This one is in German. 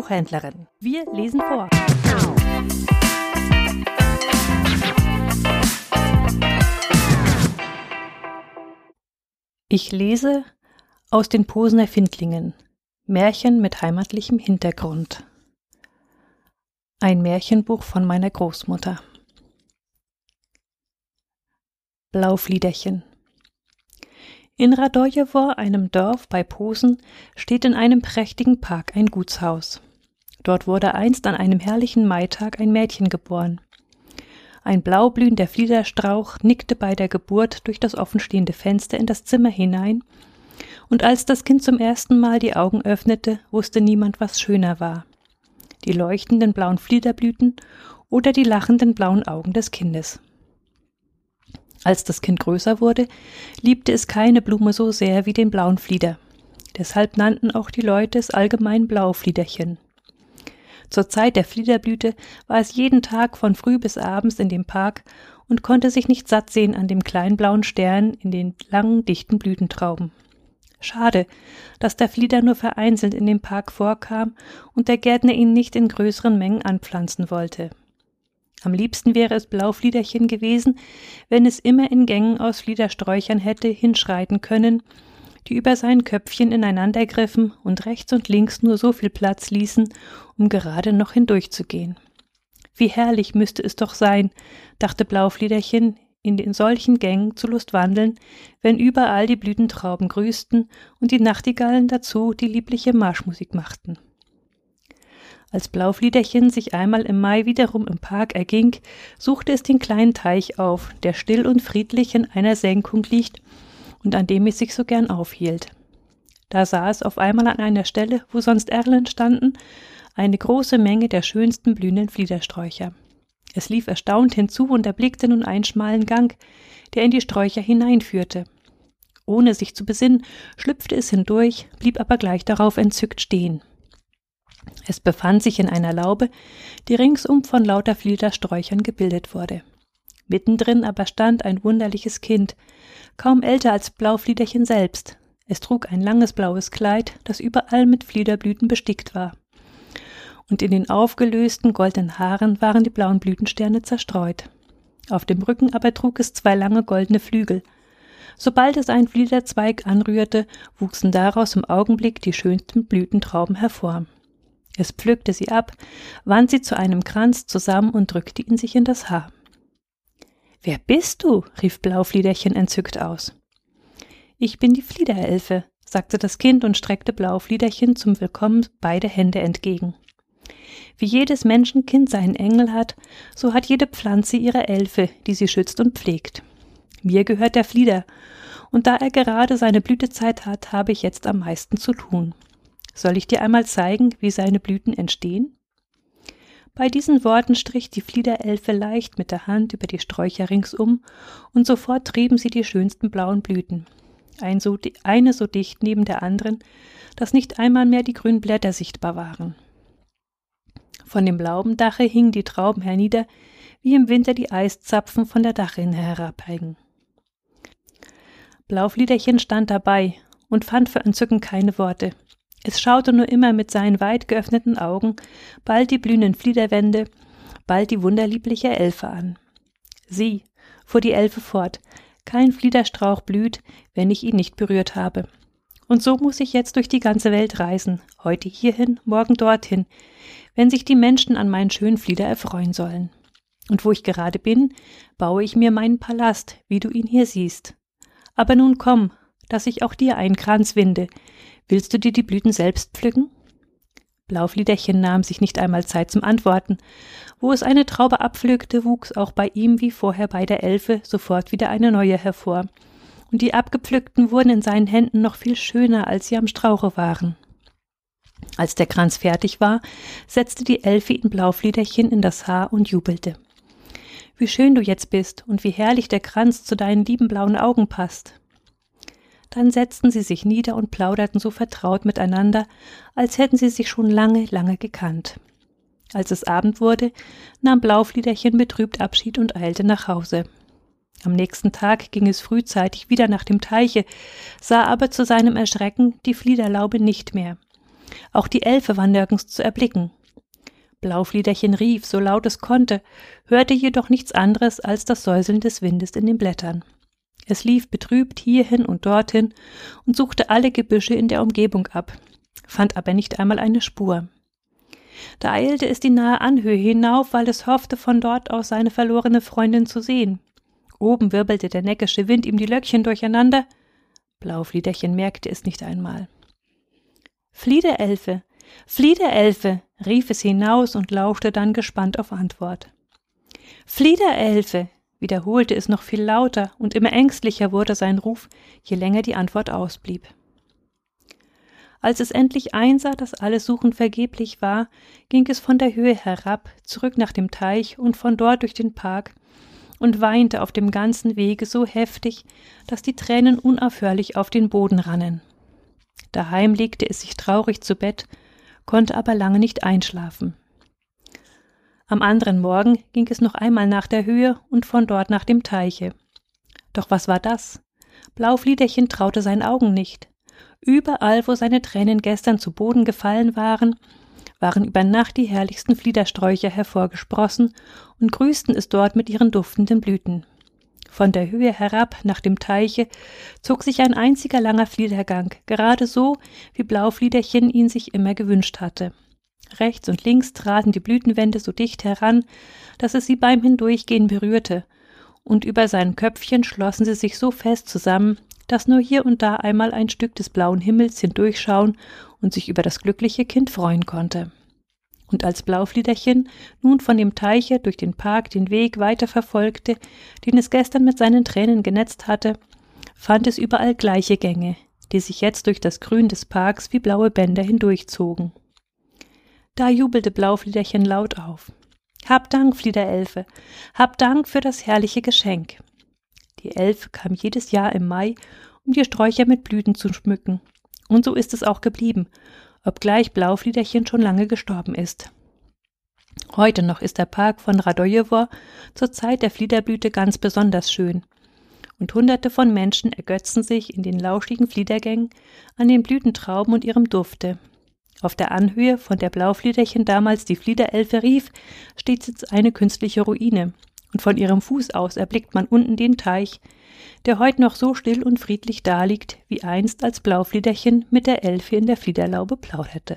Buchhändlerin. Wir lesen vor. Ich lese aus den Posener Findlingen Märchen mit heimatlichem Hintergrund. Ein Märchenbuch von meiner Großmutter. Blaufliederchen. In Radojewo, einem Dorf bei Posen, steht in einem prächtigen Park ein Gutshaus. Dort wurde einst an einem herrlichen Maitag ein Mädchen geboren. Ein blaublühender Fliederstrauch nickte bei der Geburt durch das offenstehende Fenster in das Zimmer hinein, und als das Kind zum ersten Mal die Augen öffnete, wusste niemand, was schöner war. Die leuchtenden blauen Fliederblüten oder die lachenden blauen Augen des Kindes. Als das Kind größer wurde, liebte es keine Blume so sehr wie den blauen Flieder. Deshalb nannten auch die Leute es allgemein Blaufliederchen. Zur Zeit der Fliederblüte war es jeden Tag von früh bis abends in dem Park und konnte sich nicht satt sehen an dem kleinen blauen Stern in den langen, dichten Blütentrauben. Schade, dass der Flieder nur vereinzelt in dem Park vorkam und der Gärtner ihn nicht in größeren Mengen anpflanzen wollte. Am liebsten wäre es Blaufliederchen gewesen, wenn es immer in Gängen aus Fliedersträuchern hätte hinschreiten können, die über sein Köpfchen ineinandergriffen und rechts und links nur so viel Platz ließen, um gerade noch hindurchzugehen. Wie herrlich müsste es doch sein, dachte Blaufliederchen, in den solchen Gängen zu Lust wandeln, wenn überall die Blütentrauben grüßten und die Nachtigallen dazu die liebliche Marschmusik machten. Als Blaufliederchen sich einmal im Mai wiederum im Park erging, suchte es den kleinen Teich auf, der still und friedlich in einer Senkung liegt und an dem es sich so gern aufhielt. Da sah es auf einmal an einer Stelle, wo sonst Erlen standen, eine große Menge der schönsten blühenden Fliedersträucher. Es lief erstaunt hinzu und erblickte nun einen schmalen Gang, der in die Sträucher hineinführte. Ohne sich zu besinnen, schlüpfte es hindurch, blieb aber gleich darauf entzückt stehen. Es befand sich in einer Laube, die ringsum von lauter Fliedersträuchern gebildet wurde. Mittendrin aber stand ein wunderliches Kind, kaum älter als Blaufliederchen selbst. Es trug ein langes blaues Kleid, das überall mit Fliederblüten bestickt war. Und in den aufgelösten goldenen Haaren waren die blauen Blütensterne zerstreut. Auf dem Rücken aber trug es zwei lange goldene Flügel. Sobald es einen Fliederzweig anrührte, wuchsen daraus im Augenblick die schönsten Blütentrauben hervor. Es pflückte sie ab, wand sie zu einem Kranz zusammen und drückte ihn sich in das Haar. Wer bist du? rief Blaufliederchen entzückt aus. Ich bin die Fliederelfe, sagte das Kind und streckte Blaufliederchen zum Willkommen beide Hände entgegen. Wie jedes Menschenkind seinen Engel hat, so hat jede Pflanze ihre Elfe, die sie schützt und pflegt. Mir gehört der Flieder, und da er gerade seine Blütezeit hat, habe ich jetzt am meisten zu tun. Soll ich dir einmal zeigen, wie seine Blüten entstehen? Bei diesen Worten strich die Fliederelfe leicht mit der Hand über die Sträucher ringsum, und sofort trieben sie die schönsten blauen Blüten. Ein so, eine so dicht neben der anderen, dass nicht einmal mehr die grünen Blätter sichtbar waren. Von dem Laubendache hingen die Trauben hernieder, wie im Winter die Eiszapfen von der Dachrinne herabhängen. Blaufliederchen stand dabei und fand für Entzücken keine Worte. Es schaute nur immer mit seinen weit geöffneten Augen bald die blühenden Fliederwände, bald die wunderliebliche Elfe an. Sieh, fuhr die Elfe fort, kein Fliederstrauch blüht, wenn ich ihn nicht berührt habe. Und so muss ich jetzt durch die ganze Welt reisen, heute hierhin, morgen dorthin, wenn sich die Menschen an meinen schönen Flieder erfreuen sollen. Und wo ich gerade bin, baue ich mir meinen Palast, wie du ihn hier siehst. Aber nun komm, dass ich auch dir einen Kranz winde, Willst du dir die Blüten selbst pflücken? Blaufliederchen nahm sich nicht einmal Zeit zum Antworten. Wo es eine Traube abpflückte, wuchs auch bei ihm wie vorher bei der Elfe sofort wieder eine neue hervor. Und die abgepflückten wurden in seinen Händen noch viel schöner, als sie am Strauche waren. Als der Kranz fertig war, setzte die Elfe ihn Blaufliederchen in das Haar und jubelte. Wie schön du jetzt bist und wie herrlich der Kranz zu deinen lieben blauen Augen passt. Dann setzten sie sich nieder und plauderten so vertraut miteinander, als hätten sie sich schon lange, lange gekannt. Als es Abend wurde, nahm Blaufliederchen betrübt Abschied und eilte nach Hause. Am nächsten Tag ging es frühzeitig wieder nach dem Teiche, sah aber zu seinem Erschrecken die Fliederlaube nicht mehr. Auch die Elfe war nirgends zu erblicken. Blaufliederchen rief, so laut es konnte, hörte jedoch nichts anderes als das Säuseln des Windes in den Blättern. Es lief betrübt hierhin und dorthin und suchte alle Gebüsche in der Umgebung ab, fand aber nicht einmal eine Spur. Da eilte es die nahe Anhöhe hinauf, weil es hoffte, von dort aus seine verlorene Freundin zu sehen. Oben wirbelte der neckische Wind ihm die Löckchen durcheinander. Blaufliederchen merkte es nicht einmal. Fliederelfe, Fliederelfe, rief es hinaus und lauschte dann gespannt auf Antwort. Fliederelfe, wiederholte es noch viel lauter, und immer ängstlicher wurde sein Ruf, je länger die Antwort ausblieb. Als es endlich einsah, dass alles Suchen vergeblich war, ging es von der Höhe herab, zurück nach dem Teich und von dort durch den Park und weinte auf dem ganzen Wege so heftig, dass die Tränen unaufhörlich auf den Boden rannen. Daheim legte es sich traurig zu Bett, konnte aber lange nicht einschlafen. Am anderen Morgen ging es noch einmal nach der Höhe und von dort nach dem Teiche. Doch was war das? Blaufliederchen traute seinen Augen nicht. Überall, wo seine Tränen gestern zu Boden gefallen waren, waren über Nacht die herrlichsten Fliedersträucher hervorgesprossen und grüßten es dort mit ihren duftenden Blüten. Von der Höhe herab nach dem Teiche zog sich ein einziger langer Fliedergang, gerade so, wie Blaufliederchen ihn sich immer gewünscht hatte. Rechts und links traten die Blütenwände so dicht heran, dass es sie beim Hindurchgehen berührte, und über seinem Köpfchen schlossen sie sich so fest zusammen, dass nur hier und da einmal ein Stück des blauen Himmels hindurchschauen und sich über das glückliche Kind freuen konnte. Und als Blaufliederchen nun von dem Teiche durch den Park den Weg weiter verfolgte, den es gestern mit seinen Tränen genetzt hatte, fand es überall gleiche Gänge, die sich jetzt durch das Grün des Parks wie blaue Bänder hindurchzogen. Da jubelte Blaufliederchen laut auf. Hab Dank, Fliederelfe, hab Dank für das herrliche Geschenk. Die Elfe kam jedes Jahr im Mai, um die Sträucher mit Blüten zu schmücken. Und so ist es auch geblieben, obgleich Blaufliederchen schon lange gestorben ist. Heute noch ist der Park von Radojewo zur Zeit der Fliederblüte ganz besonders schön. Und hunderte von Menschen ergötzen sich in den lauschigen Fliedergängen an den Blütentrauben und ihrem Dufte, auf der Anhöhe, von der Blaufliederchen damals die Fliederelfe rief, steht jetzt eine künstliche Ruine, und von ihrem Fuß aus erblickt man unten den Teich, der heute noch so still und friedlich daliegt, wie einst als Blaufliederchen mit der Elfe in der Fliederlaube plauderte.